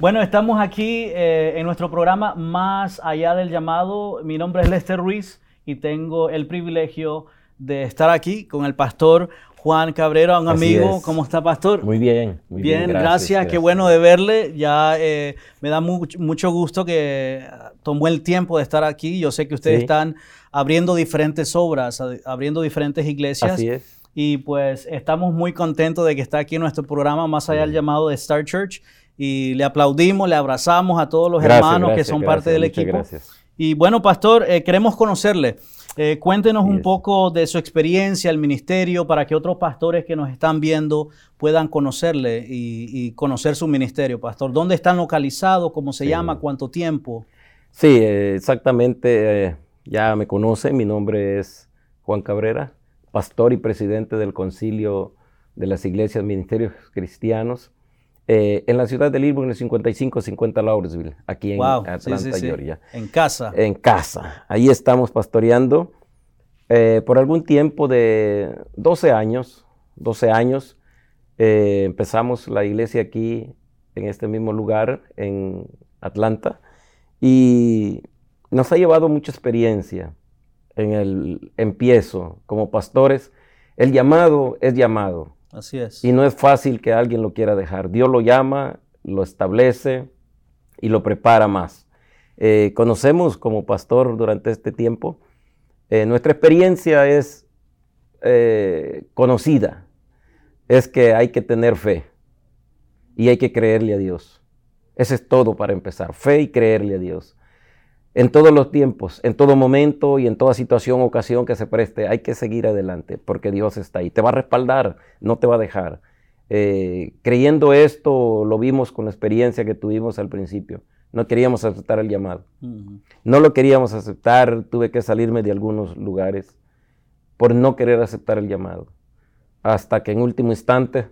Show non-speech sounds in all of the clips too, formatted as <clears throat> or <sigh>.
Bueno, estamos aquí eh, en nuestro programa Más allá del llamado. Mi nombre es Lester Ruiz y tengo el privilegio de estar aquí con el pastor Juan Cabrera, un amigo. ¿Cómo está, pastor? Muy bien, muy bien. bien gracias, Qué bueno de verle. Ya eh, me da mucho gusto que tomó el tiempo de estar aquí. Yo sé que ustedes están abriendo diferentes obras, abriendo diferentes iglesias. Así es. Y pues estamos muy contentos de que está aquí en nuestro programa Más allá del llamado de Star Church y le aplaudimos, le abrazamos a todos los hermanos que son parte del equipo. Gracias. Y bueno, pastor, eh, queremos conocerle. Eh, cuéntenos un poco de su experiencia, el ministerio, para que otros pastores que nos están viendo puedan conocerle y, conocer su ministerio, pastor. ¿Dónde están localizados? ¿Cómo se llama? ¿Cuánto tiempo? Sí, eh, exactamente. ya me conocen. Mi nombre es Juan Cabrera, pastor y presidente del Concilio de las Iglesias Ministerios Cristianos eh, en la ciudad de Lilburn, en el 5550 Lawrenceville, aquí en Atlanta, Georgia. En casa. En casa. Ahí estamos pastoreando. Eh, por algún tiempo de 12 años, 12 años, eh, empezamos la iglesia aquí, en este mismo lugar, en Atlanta, y nos ha llevado mucha experiencia en el empiezo como pastores. El llamado es llamado. Así es. Y no es fácil que alguien lo quiera dejar. Dios lo llama, lo establece y lo prepara más. Eh, conocemos como pastor durante este tiempo. Eh, nuestra experiencia es eh, conocida. Es que hay que tener fe y hay que creerle a Dios. Ese es todo para empezar. Fe y creerle a Dios en todos los tiempos, en todo momento y en toda situación, ocasión que se preste, hay que seguir adelante porque Dios está ahí. Te va a respaldar, no te va a dejar. Eh, creyendo esto, lo vimos con la experiencia que tuvimos al principio. No queríamos aceptar el llamado. No lo queríamos aceptar, tuve que salirme de algunos lugares por no querer aceptar el llamado. Hasta que en último instante,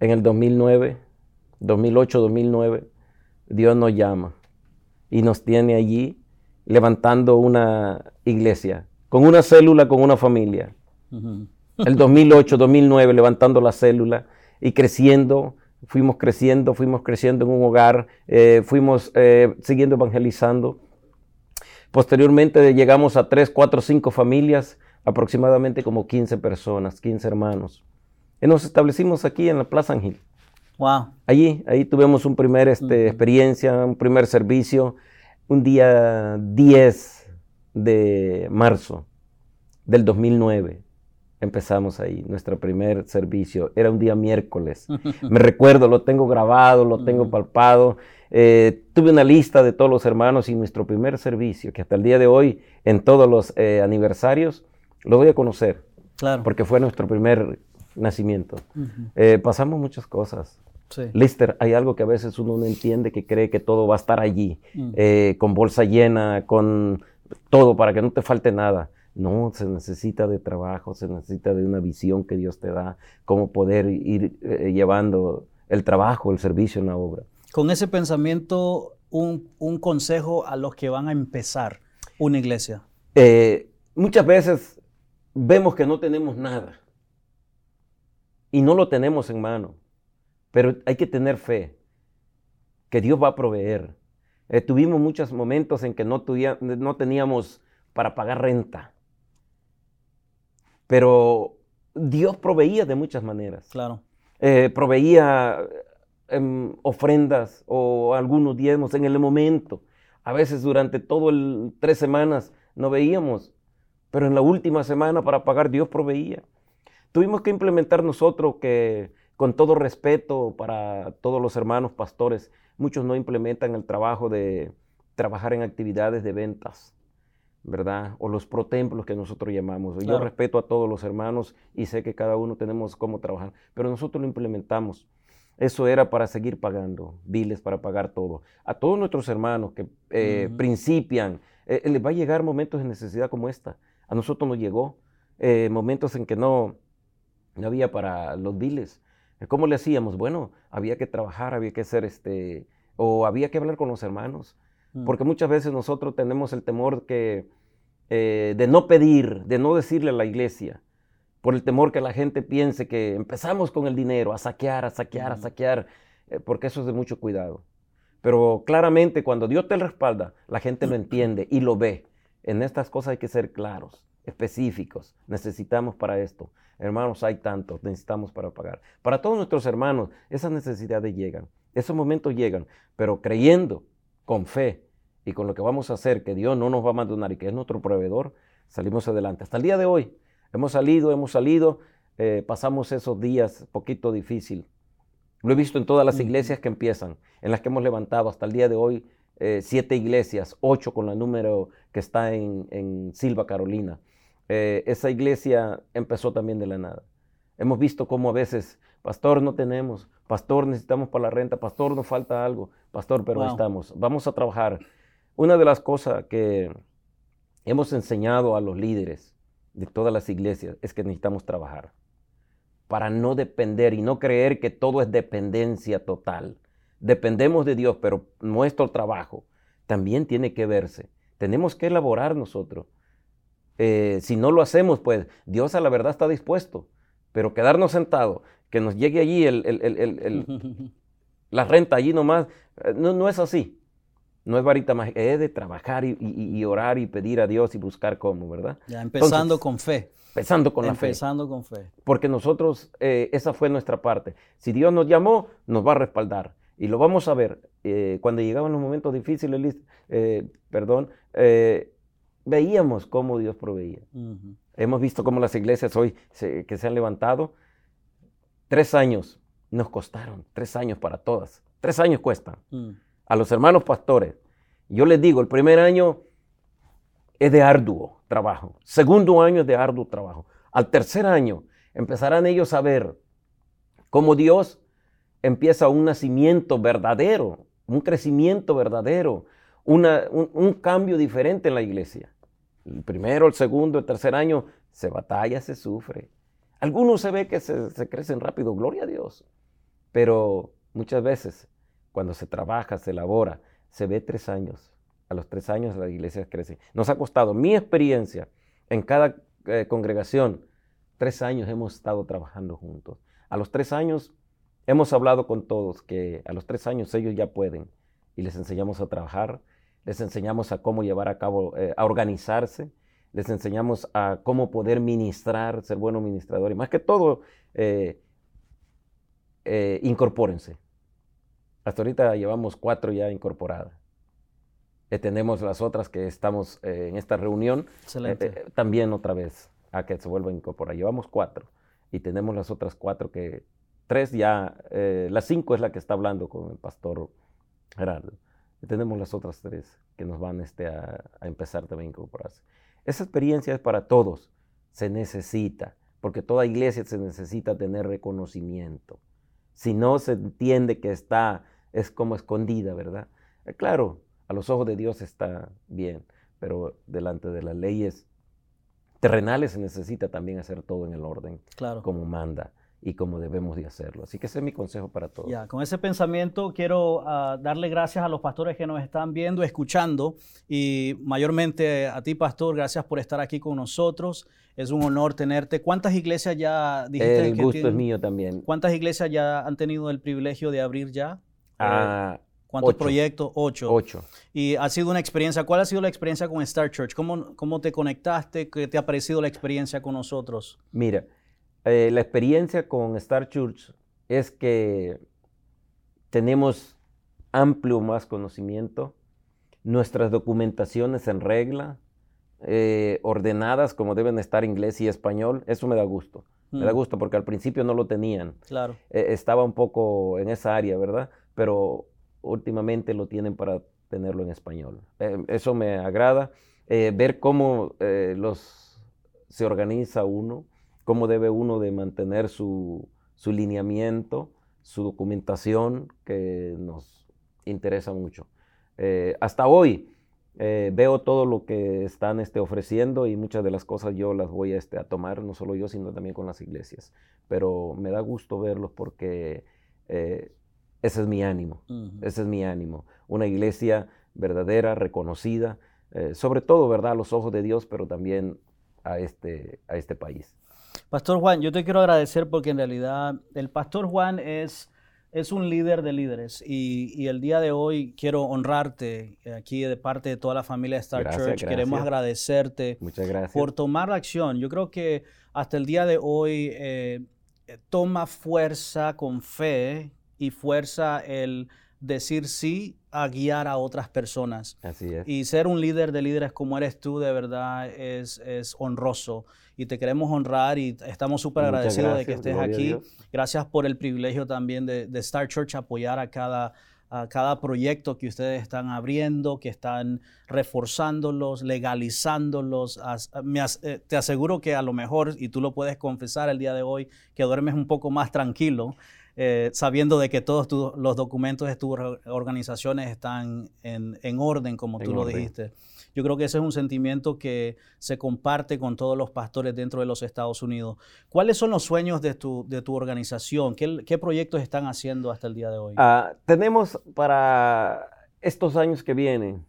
en el 2009, 2008, 2009, Dios nos llama y nos tiene allí levantando una iglesia, con una célula, con una familia. El 2008, 2009, levantando la célula y creciendo, fuimos creciendo, fuimos creciendo en un hogar, eh, fuimos eh, siguiendo evangelizando. Posteriormente llegamos a 3, 4, 5 familias, aproximadamente como 15 personas, 15 hermanos. Y nos establecimos aquí en la Plaza Ángel. Wow. Allí, ahí tuvimos un primer este, experiencia, un primer servicio, un día 10 de marzo del 2009. Empezamos ahí, nuestro primer servicio. Era un día miércoles. <laughs> Me recuerdo, lo tengo grabado, lo tengo palpado. Eh, tuve una lista de todos los hermanos y nuestro primer servicio, que hasta el día de hoy, en todos los eh, aniversarios, lo voy a conocer. Claro. Porque fue nuestro primer nacimiento. Eh, pasamos muchas cosas. Lister, hay algo que a veces uno no entiende, que cree que todo va a estar allí, mm. eh, con bolsa llena, con todo, para que no te falte nada. No, se necesita de trabajo, se necesita de una visión que Dios te da, cómo poder ir eh, llevando el trabajo, el servicio en la obra. Con ese pensamiento, un, consejo a los que van a empezar una iglesia. muchas veces vemos que no tenemos nada y no lo tenemos en mano. Pero hay que tener fe, que Dios va a proveer. Eh, tuvimos muchos momentos en que no, no teníamos para pagar renta. Pero Dios proveía de muchas maneras. Claro. Eh, proveía em, ofrendas o algunos diezmos en el momento. A veces durante todo el tres semanas no veíamos, pero en la última semana para pagar Dios proveía. Tuvimos que implementar nosotros que, con todo respeto para todos los hermanos pastores, muchos no implementan el trabajo de trabajar en actividades de ventas, ¿verdad? O los protemplos que nosotros llamamos. Yo respeto a todos los hermanos y sé que cada uno tenemos cómo trabajar, pero nosotros lo implementamos. eso era para seguir pagando, biles para pagar todo. A todos nuestros hermanos que eh, principian, eh, les va a llegar momentos de necesidad como esta. A nosotros nos llegó eh, momentos en que no, no había para los biles. ¿Cómo le hacíamos? Bueno, había que trabajar, había que hacer este, o había que hablar con los hermanos. Mm. Porque muchas veces nosotros tenemos el temor que, de no pedir, de no decirle a la iglesia, por el temor que la gente piense que empezamos con el dinero, a saquear, a saquear, a saquear, eh, porque eso es de mucho cuidado. Pero claramente cuando Dios te respalda, la gente lo entiende y lo ve. En estas cosas hay que ser claros, específicos. Necesitamos para esto. Hermanos, hay tanto, necesitamos para pagar. Para todos nuestros hermanos, esas necesidades llegan, esos momentos llegan, pero creyendo, con fe y con lo que vamos a hacer, que Dios no nos va a abandonar y que es nuestro proveedor, salimos adelante. Hasta el día de hoy, Hemos salido, hemos salido, eh, pasamos esos días poquito difícil. Lo he visto en todas las iglesias que empiezan, en las que hemos levantado hasta el día de hoy eh, siete iglesias, ocho con el número que está en, Silva, Carolina. Eh, esa iglesia empezó también de la nada. Hemos visto cómo a veces, pastor, no tenemos, pastor, necesitamos para la renta, pastor, nos falta algo, pastor, pero estamos, vamos a trabajar. Una de las cosas que hemos enseñado a los líderes de todas las iglesias es que necesitamos trabajar para no depender y no creer que todo es dependencia total. Dependemos de Dios, pero nuestro trabajo también tiene que verse. Tenemos que elaborar nosotros. Eh, si no lo hacemos, pues Dios a la verdad está dispuesto, pero quedarnos sentados, que nos llegue allí <laughs> la renta allí nomás, eh, no, no es así. No es varita mágica, es de trabajar y, orar y pedir a Dios y buscar cómo, ¿verdad? Ya, empezando con fe. Empezando con la fe. Empezando con fe. Porque nosotros, eh, esa fue nuestra parte. Si Dios nos llamó, nos va a respaldar. Y lo vamos a ver. Eh, cuando llegaban los momentos difíciles, eh, perdón, veíamos cómo Dios proveía. Hemos visto cómo las iglesias hoy que se han levantado, tres años nos costaron, tres años para todas. Tres años cuestan. Mm a los hermanos pastores, yo les digo, el primer año es de arduo trabajo, segundo año es de arduo trabajo, al tercer año empezarán ellos a ver cómo Dios empieza un nacimiento verdadero, un crecimiento verdadero, un, cambio diferente en la iglesia. El primero, el segundo, el tercer año se batalla, se sufre. Algunos se ve que se, crecen rápido, gloria a Dios, pero muchas veces cuando se trabaja, se elabora, se ve tres años. A los tres años la iglesia crece. Nos ha costado, mi experiencia, en cada eh, congregación, tres años hemos estado trabajando juntos. A los tres años hemos hablado con todos que a los tres años ellos ya pueden y les enseñamos a trabajar, les enseñamos a cómo llevar a cabo, eh, a organizarse, les enseñamos a cómo poder ministrar, ser buenos ministradores. Más que todo, eh, incorpórense. Hasta ahorita llevamos cuatro ya incorporadas. Eh, tenemos las otras que estamos eh, en esta reunión. Eh, también otra vez a que se vuelvan a incorporar. Llevamos cuatro. Y tenemos las otras cuatro que, tres ya, la cinco es la que está hablando con el pastor Gerardo. Tenemos las otras tres que nos van este, a, a empezar también a incorporarse. Esa experiencia es para todos. Se necesita, porque toda iglesia se necesita tener reconocimiento. Si no se entiende que está es como escondida, ¿verdad? Eh, claro, a los ojos de Dios está bien, pero delante de las leyes terrenales se necesita también hacer todo en el orden, claro. como manda y como debemos de hacerlo. Así que ese es mi consejo para todos. Ya, con ese pensamiento quiero ah, darle gracias a los pastores que nos están viendo, escuchando y mayormente a ti, pastor, gracias por estar aquí con nosotros. Es un honor tenerte. ¿Cuántas iglesias ya dijiste El gusto es mío también. ¿Cuántas iglesias ya han tenido el privilegio de abrir ya? Ah, ¿Cuántos proyectos? Ocho. Ocho. Y ha sido una experiencia. ¿Cuál ha sido la experiencia con Star Church? ¿Cómo, cómo te conectaste? ¿Qué te ha parecido la experiencia con nosotros? Mira, eh, la experiencia con Star Church es que tenemos amplio más conocimiento, nuestras documentaciones en regla, eh, ordenadas como deben estar inglés y español, eso me da gusto. Me da mm. gusto porque al principio no lo tenían. Claro. Eh, estaba un poco en esa área, ¿verdad? pero últimamente lo tienen para tenerlo en español. Eh, eso me agrada, ver cómo los, se organiza uno, cómo debe uno de mantener su, su lineamiento, su documentación que nos interesa mucho. Eh, hasta hoy eh, veo todo lo que están este, ofreciendo y muchas de las cosas yo las voy este, a tomar, no solo yo, sino también con las iglesias. Pero me da gusto verlos porque ese es mi ánimo, ese es mi ánimo. Una iglesia verdadera, reconocida, sobre todo, ¿verdad?, a los ojos de Dios, pero también a este, a este país. Pastor Juan, yo te quiero agradecer porque en realidad el Pastor Juan es, es un líder de líderes y, el día de hoy quiero honrarte aquí de parte de toda la familia de Star Church. Queremos agradecerte por tomar la acción. Yo creo que hasta el día de hoy eh, toma fuerza con fe y fuerza el decir sí a guiar a otras personas. Así es. Y ser un líder de líderes como eres tú, de verdad, es, es honroso. Y te queremos honrar y estamos súper agradecidos de que estés aquí. Gracias por el privilegio también de, de, Star Church apoyar a cada, a cada proyecto que ustedes están abriendo, que están reforzándolos, legalizándolos. Eh, te aseguro que a lo mejor, y tú lo puedes confesar el día de hoy, que duermes un poco más tranquilo eh, sabiendo de que todos los documentos de tus organizaciones están en, orden, como tú lo dijiste. Yo creo que ese es un sentimiento que se comparte con todos los pastores dentro de los Estados Unidos. ¿Cuáles son los sueños de tu, de tu organización? ¿Qué, proyectos están haciendo hasta el día de hoy? Ah, tenemos para estos años que vienen,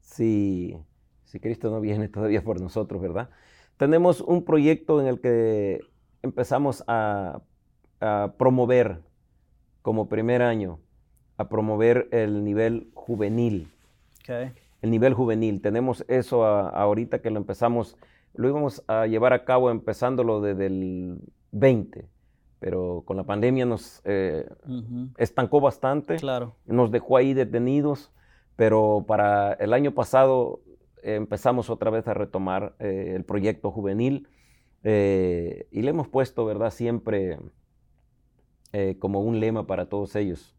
si, si Cristo no viene todavía por nosotros, ¿verdad? Tenemos un proyecto en el que empezamos a a promover como primer año, a promover el nivel juvenil. El nivel juvenil. Tenemos eso ahorita que lo empezamos, lo íbamos a llevar a cabo empezándolo desde el 20, pero con la pandemia nos eh, estancó bastante, claro. nos dejó ahí detenidos, pero para el año pasado empezamos otra vez a retomar eh, el proyecto juvenil eh, y le hemos puesto, ¿verdad? Siempre eh, como un lema para todos ellos,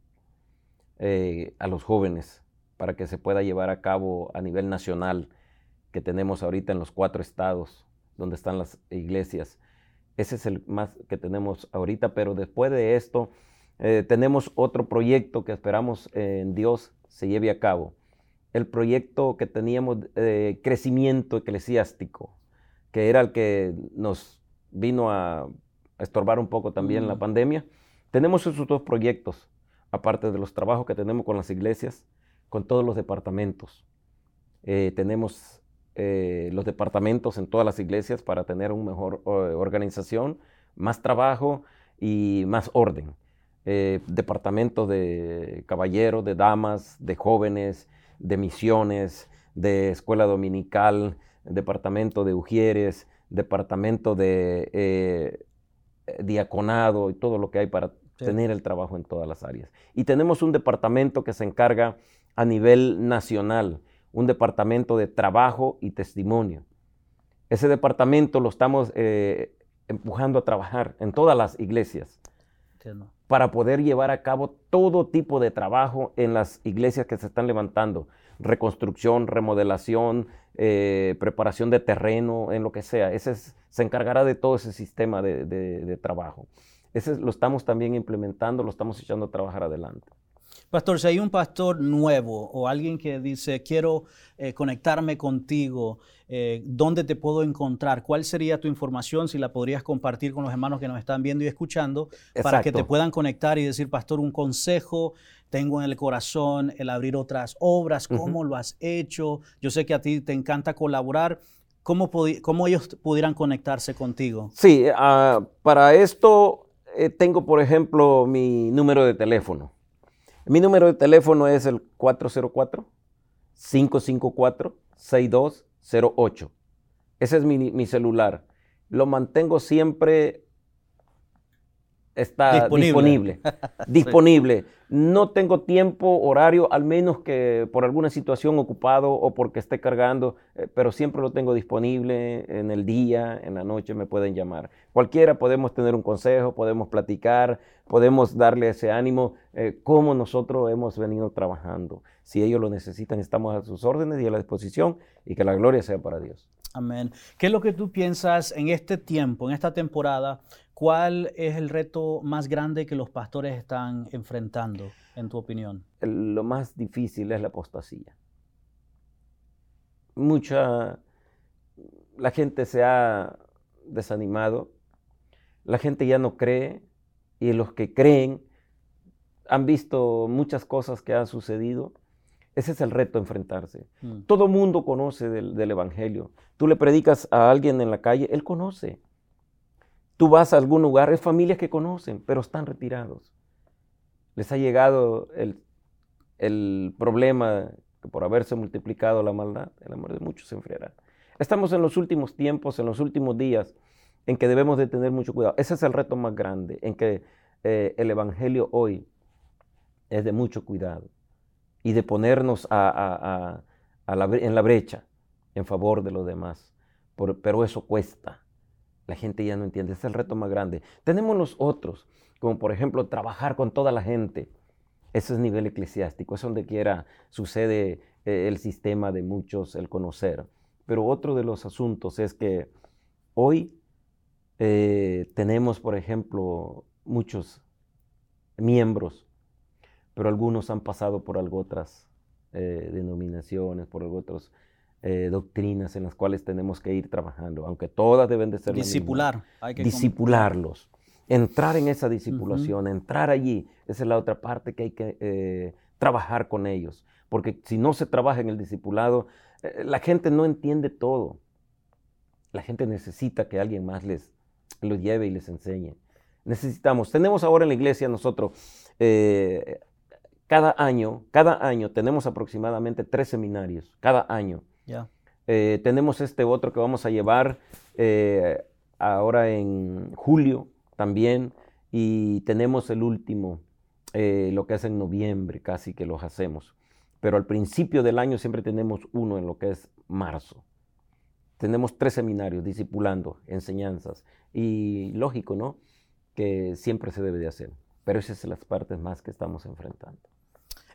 eh, a los jóvenes, para que se pueda llevar a cabo a nivel nacional, que tenemos ahorita en los cuatro estados donde están las iglesias. Ese es el más que tenemos ahorita, pero después de esto eh, tenemos otro proyecto que esperamos en Dios se lleve a cabo. El proyecto que teníamos de crecimiento eclesiástico, que era el que nos vino a, estorbar un poco también la pandemia. Tenemos esos dos proyectos, aparte de los trabajos que tenemos con las iglesias, con todos los departamentos. Eh, tenemos eh, los departamentos en todas las iglesias para tener una mejor organización, más trabajo y más orden. Eh, departamento de caballeros, de damas, de jóvenes, de misiones, de escuela dominical, departamento de ujieres, departamento de diaconado y todo lo que hay para tener el trabajo en todas las áreas. Y tenemos un departamento que se encarga a nivel nacional, un departamento de trabajo y testimonio. Ese departamento lo estamos eh, empujando a trabajar en todas las iglesias para poder llevar a cabo todo tipo de trabajo en las iglesias que se están levantando. Reconstrucción, remodelación, eh, preparación de terreno, en lo que sea. Ese se encargará de todo ese sistema de trabajo. Ese lo estamos también implementando, lo estamos echando a trabajar adelante. Pastor, si hay un pastor nuevo o alguien que dice, quiero eh, conectarme contigo, eh, ¿dónde te puedo encontrar? ¿Cuál sería tu información? Si la podrías compartir con los hermanos que nos están viendo y escuchando, para que te puedan conectar y decir, pastor, un consejo, tengo en el corazón el abrir otras obras, ¿cómo lo has hecho? Yo sé que a ti te encanta colaborar. ¿Cómo, cómo ellos pudieran conectarse contigo? Sí, ah, para esto eh, tengo, por ejemplo, mi número de teléfono. Mi número de teléfono es el 404-554-6208. Ese es mi, celular. Lo mantengo siempre está disponible. <laughs> Disponible. No tengo tiempo, horario, al menos que por alguna situación ocupado o porque esté cargando, eh, pero siempre lo tengo disponible en el día, en la noche me pueden llamar. Cualquiera podemos tener un consejo, podemos platicar, podemos darle ese ánimo, eh, como nosotros hemos venido trabajando. Si ellos lo necesitan, estamos a sus órdenes y a la disposición y que la gloria sea para Dios. Amén. ¿Qué es lo que tú piensas en este tiempo, en esta temporada? ¿Cuál es el reto más grande que los pastores están enfrentando, en tu opinión? lo más difícil es la apostasía. Mucha, la gente se ha desanimado, la gente ya no cree y los que creen han visto muchas cosas que han sucedido. Ese es el reto, enfrentarse. Mm. Todo mundo conoce del, del, Evangelio. Tú le predicas a alguien en la calle, él conoce. Tú vas a algún lugar, es familias que conocen, pero están retirados. Les ha llegado el, el problema que por haberse multiplicado la maldad, el amor de muchos se enfriará. Estamos en los últimos tiempos, en los últimos días, en que debemos de tener mucho cuidado. Ese es el reto más grande, en que eh, el Evangelio hoy es de mucho cuidado y de ponernos a, en la brecha en favor de los demás. pero eso cuesta. La gente ya no entiende. Ese es el reto más grande. Tenemos los otros, como por ejemplo trabajar con toda la gente. Ese es nivel eclesiástico, es donde quiera sucede eh, el sistema de muchos, el conocer. Pero otro de los asuntos es que hoy eh, tenemos, por ejemplo, muchos miembros, pero algunos han pasado por algo otras eh, denominaciones, por algo otras doctrinas en las cuales tenemos que ir trabajando, aunque todas deben de ser Discipular. Hay que Discipularlos entrar en esa discipulación, entrar allí, esa es la otra parte que hay que eh, trabajar con ellos. Porque si no se trabaja en el discipulado, eh, la gente no entiende todo. La gente necesita que alguien más les lo lleve y les enseñe. Necesitamos, tenemos ahora en la iglesia nosotros, eh, cada año, cada año tenemos aproximadamente tres seminarios, cada año. tenemos este otro que vamos a llevar ahora en julio, también y tenemos el último, eh, lo que es en noviembre, casi que los hacemos. Pero al principio del año siempre tenemos uno en lo que es marzo. Tenemos tres seminarios, discipulando, enseñanzas. Y lógico, ¿no? Que siempre se debe de hacer. Pero esas son las partes más que estamos enfrentando.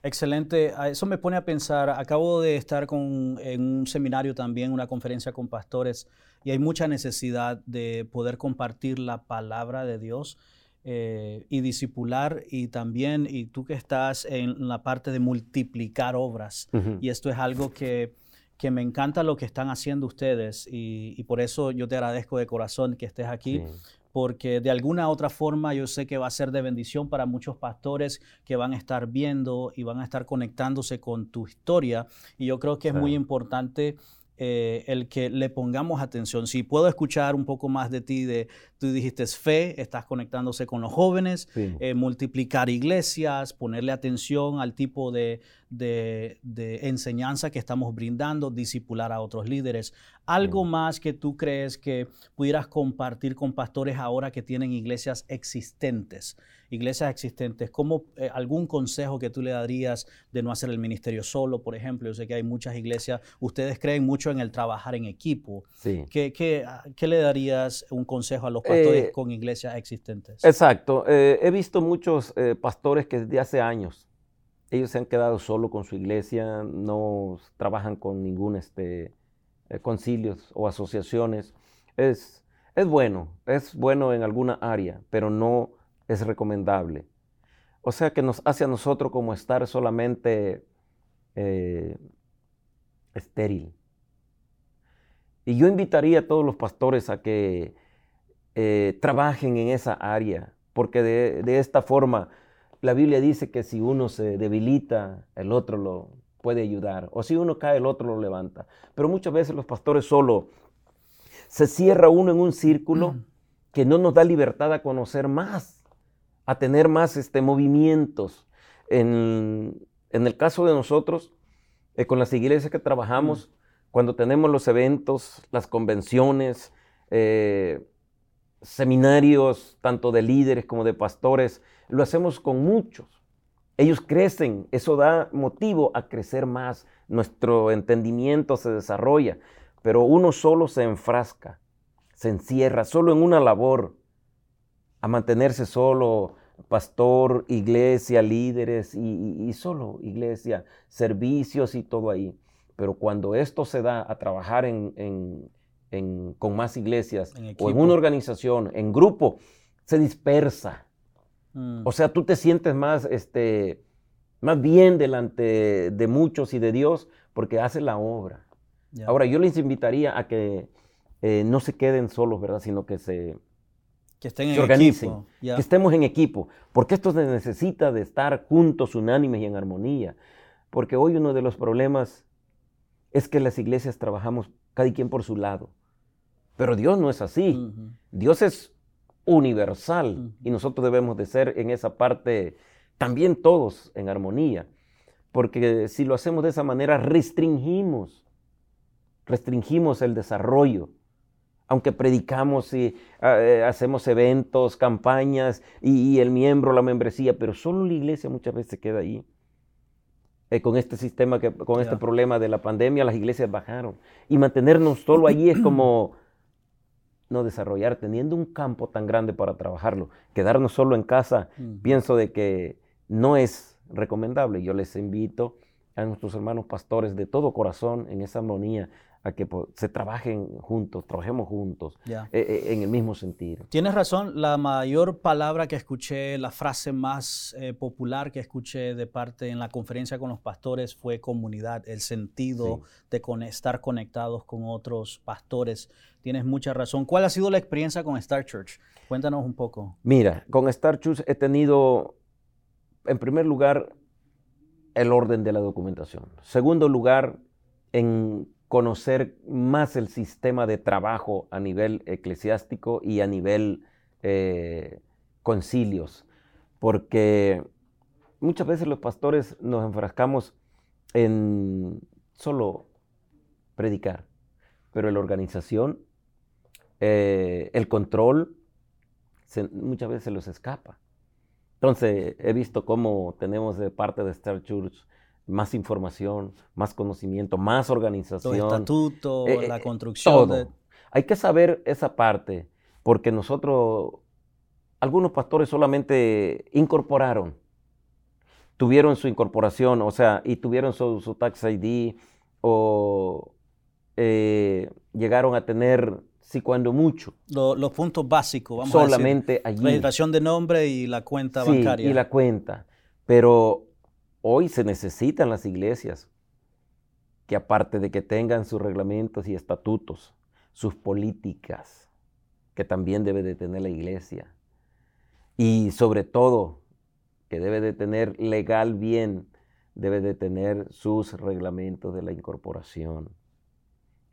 Excelente. Eso me pone a pensar, acabo de estar con, en un seminario también, una conferencia con pastores, y hay mucha necesidad de poder compartir la palabra de Dios eh, y discipular, y también, y tú que estás en la parte de multiplicar obras, y esto es algo que, que, me encanta lo que están haciendo ustedes, y, por eso yo te agradezco de corazón que estés aquí porque de alguna otra forma yo sé que va a ser de bendición para muchos pastores que van a estar viendo y van a estar conectándose con tu historia. Y yo creo que es muy importante eh, el que le pongamos atención. Si puedo escuchar un poco más de ti, de tú dijiste fe, estás conectándose con los jóvenes, eh, multiplicar iglesias, ponerle atención al tipo de, de, enseñanza que estamos brindando, disipular a otros líderes. Algo más que tú crees que pudieras compartir con pastores ahora que tienen iglesias existentes iglesias existentes, ¿cómo, eh, algún consejo que tú le darías de no hacer el ministerio solo, por ejemplo? Yo sé que hay muchas iglesias, ustedes creen mucho en el trabajar en equipo. Sí. ¿Qué, ah, le darías un consejo a los pastores eh, con iglesias existentes? Exacto. Eh, he visto muchos pastores que desde hace años, ellos se han quedado solo con su iglesia, no trabajan con ningún este, concilios o asociaciones. Es, es bueno, es bueno en alguna área, pero no es recomendable. O sea que nos hace a nosotros como estar solamente eh, estéril. Y yo invitaría a todos los pastores a que eh, trabajen en esa área, porque de, de, esta forma la Biblia dice que si uno se debilita, el otro lo puede ayudar, o si uno cae, el otro lo levanta. Pero muchas veces los pastores solo se cierra uno en un círculo que no nos da libertad a conocer más a tener más este, movimientos. En, el caso de nosotros, eh, con las iglesias que trabajamos, cuando tenemos los eventos, las convenciones, eh, seminarios, tanto de líderes como de pastores, lo hacemos con muchos. Ellos crecen, eso da motivo a crecer más, nuestro entendimiento se desarrolla, pero uno solo se enfrasca, se encierra solo en una labor a mantenerse solo, pastor, iglesia, líderes y, solo iglesia, servicios y todo ahí. Pero cuando esto se da a trabajar en, con más iglesias o en una organización, en grupo, se dispersa. Mm. O sea, tú te sientes más, este, más bien delante de muchos y de Dios porque hace la obra. Ahora, yo les invitaría a que eh, no se queden solos, ¿verdad? Sino que se, que estén en organicen, que estemos en equipo, porque esto se necesita de estar juntos, unánimes y en armonía. Porque hoy uno de los problemas es que las iglesias trabajamos cada quien por su lado. Pero Dios no es así. Dios es universal y nosotros debemos de ser en esa parte también todos en armonía. Porque si lo hacemos de esa manera, restringimos, restringimos el desarrollo. Aunque predicamos y ah, eh, hacemos eventos, campañas y, el miembro, la membresía, pero solo la iglesia muchas veces se queda ahí. Eh, con este sistema, que, con este problema de la pandemia, las iglesias bajaron. Y mantenernos solo allí es como <clears throat> no desarrollar, teniendo un campo tan grande para trabajarlo. Quedarnos solo en casa, pienso de que no es recomendable. Yo les invito a nuestros hermanos pastores de todo corazón en esa armonía a que se trabajen juntos, trabajemos juntos eh, eh, en el mismo sentido. Tienes razón, la mayor palabra que escuché, la frase más eh, popular que escuché de parte en la conferencia con los pastores fue comunidad, el sentido de estar conectados con otros pastores. Tienes mucha razón. ¿Cuál ha sido la experiencia con Star Church? Cuéntanos un poco. Mira, con Star Church he tenido, en primer lugar, el orden de la documentación. Segundo lugar, en conocer más el sistema de trabajo a nivel eclesiástico y a nivel eh, concilios, porque muchas veces los pastores nos enfrascamos en solo predicar, pero la organización, eh, el control, muchas veces se los escapa. Entonces, he visto cómo tenemos de parte de Star Church más información, más conocimiento, más organización. El estatuto, eh, la eh, construcción. Todo. Hay que saber esa parte, porque nosotros, algunos pastores solamente incorporaron, tuvieron su incorporación, o sea, y tuvieron su, tax ID, o eh, llegaron a tener, si cuando mucho. los puntos básicos, vamos solamente a decir. Solamente allí. Registración de nombre y la cuenta sí, bancaria. Y la cuenta. Pero Hoy se necesitan las iglesias que aparte de que tengan sus reglamentos y estatutos, sus políticas, que también debe de tener la iglesia, y sobre todo que debe de tener legal bien, debe de tener sus reglamentos de la incorporación.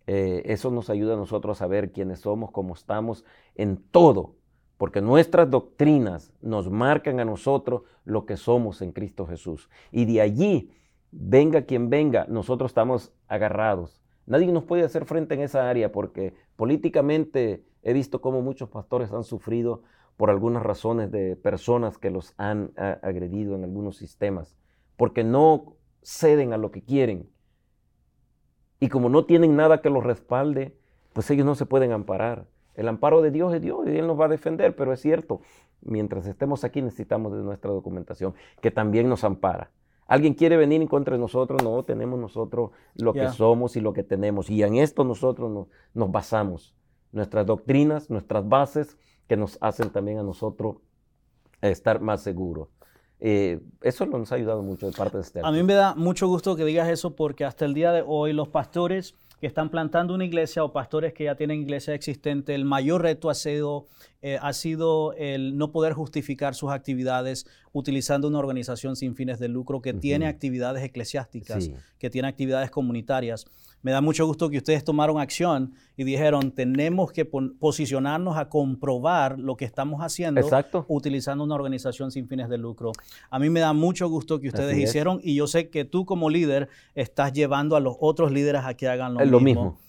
Eh, eso nos ayuda a nosotros a saber quiénes somos, cómo estamos en todo, porque nuestras doctrinas nos marcan a nosotros lo que somos en Cristo Jesús. Y de allí, venga quien venga, nosotros estamos agarrados. Nadie nos puede hacer frente en esa área porque políticamente he visto cómo muchos pastores han sufrido por algunas razones de personas que los han agredido en algunos sistemas, porque no ceden a lo que quieren. Y como no tienen nada que los respalde, pues ellos no se pueden amparar. El amparo de Dios es Dios y Él nos va a defender, pero es cierto, mientras estemos aquí necesitamos de nuestra documentación, que también nos ampara. Alguien quiere venir en contra de nosotros, no, tenemos nosotros lo que somos y lo que tenemos. Y en esto nosotros nos, basamos. Nuestras doctrinas, nuestras bases, que nos hacen también a nosotros estar más seguros. Eh, eso nos ha ayudado mucho de parte de este. A mí me da mucho gusto que digas eso porque hasta el día de hoy los pastores que están plantando una iglesia o pastores que ya tienen iglesia existente, el mayor reto ha sido, eh, ha sido el no poder justificar sus actividades utilizando una organización sin fines de lucro que tiene actividades eclesiásticas, que tiene actividades comunitarias me da mucho gusto que ustedes tomaron acción y dijeron, tenemos que posicionarnos a comprobar lo que estamos haciendo utilizando una organización sin fines de lucro. A mí me da mucho gusto que ustedes hicieron y yo sé que tú como líder estás llevando a los otros líderes a que hagan lo, mismo lo mismo.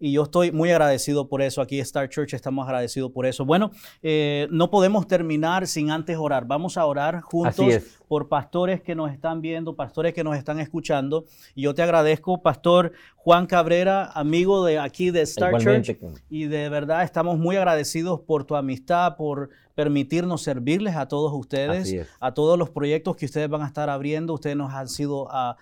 Y yo estoy muy agradecido por eso. Aquí Star Church estamos agradecidos por eso. Bueno, eh, no podemos terminar sin antes orar. Vamos a orar juntos por pastores que nos están viendo, pastores que nos están escuchando. Y yo te agradezco, Pastor Juan Cabrera, amigo de aquí de Star Church. Y de verdad estamos muy agradecidos por tu amistad, por permitirnos servirles a todos ustedes, a todos los proyectos que ustedes van a estar abriendo. Ustedes nos han sido uh,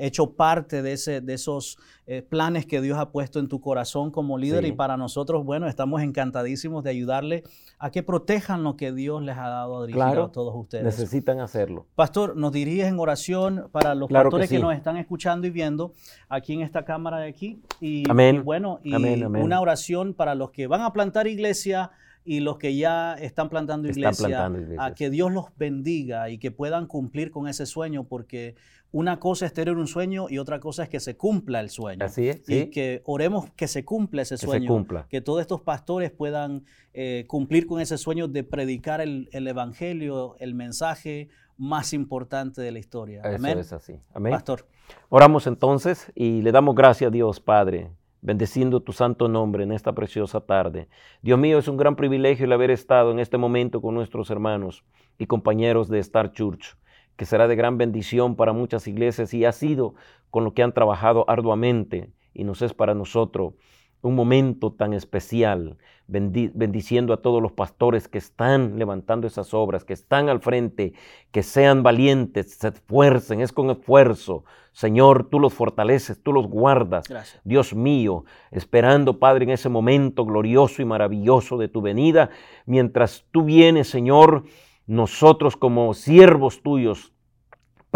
hecho parte de, ese, de esos eh, planes que Dios ha puesto en tu corazón como líder y para nosotros, bueno, estamos encantadísimos de ayudarle a que protejan lo que Dios les ha dado a dirigir a todos ustedes. Necesitan hacerlo. Pastor, nos diriges en oración para los pastores que, nos están escuchando y viendo aquí en esta cámara de aquí. Y, bueno, y una oración para los que van a plantar iglesia y los que ya están plantando iglesia, a que Dios los bendiga y que puedan cumplir con ese sueño, porque una cosa es tener un sueño y otra cosa es que se cumpla el sueño. Así es. Y que oremos que se cumpla ese sueño. Que, se cumpla. que todos estos pastores puedan eh, cumplir con ese sueño de predicar el, evangelio, el mensaje más importante de la historia. Eso es así. Amén. Pastor. Oramos entonces y le damos gracias a Dios, Padre, bendeciendo tu santo nombre en esta preciosa tarde. Dios mío, es un gran privilegio el haber estado en este momento con nuestros hermanos y compañeros de Star Church que será de gran bendición para muchas iglesias y ha sido con lo que han trabajado arduamente y nos es para nosotros un momento tan especial, bendiciendo a todos los pastores que están levantando esas obras, que están al frente, que sean valientes, se esfuercen, es con esfuerzo. Señor, tú los fortaleces, tú los guardas. Dios mío, esperando, Padre, en ese momento glorioso y maravilloso de tu venida, mientras tú vienes, Señor, nosotros como siervos tuyos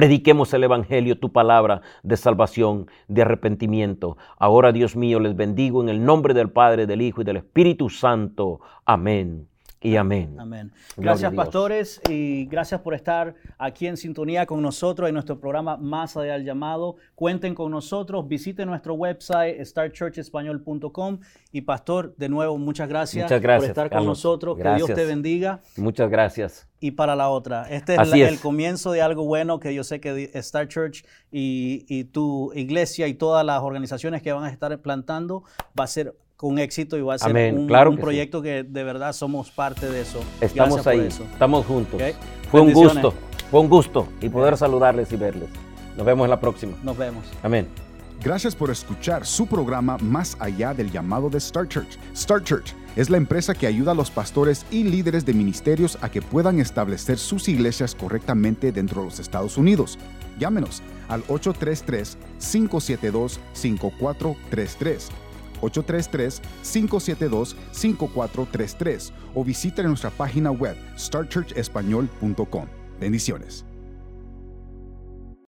prediquemos el Evangelio, tu palabra de salvación, de arrepentimiento. Ahora, Dios mío, les bendigo en el nombre del Padre, del Hijo y del Espíritu Santo. Amén y amén. Amén. Gracias, pastores, y gracias por estar aquí en sintonía con nosotros en nuestro programa Más allá del llamado. Cuenten con nosotros, visiten nuestro website startchurchespañol.com y pastor, de nuevo muchas gracias, por estar con nosotros. Que Dios te bendiga. Muchas gracias. Y para la otra, este es, el comienzo de algo bueno que yo sé que Star Church y, y tu iglesia y todas las organizaciones que van a estar plantando va a ser con éxito y va a ser un, proyecto que de verdad somos parte de eso. Estamos ahí, estamos juntos. Fue un gusto, fue un gusto y poder saludarles y verles. Nos vemos en la próxima. Nos vemos. Amén. Gracias por escuchar su programa Más allá del llamado de Star Church. Star Church es la empresa que ayuda a los pastores y líderes de ministerios a que puedan establecer sus iglesias correctamente dentro de los Estados Unidos. Llámenos al 833-572-5433 833-572-5433 o visiten nuestra página web starchurchespañol.com. Bendiciones.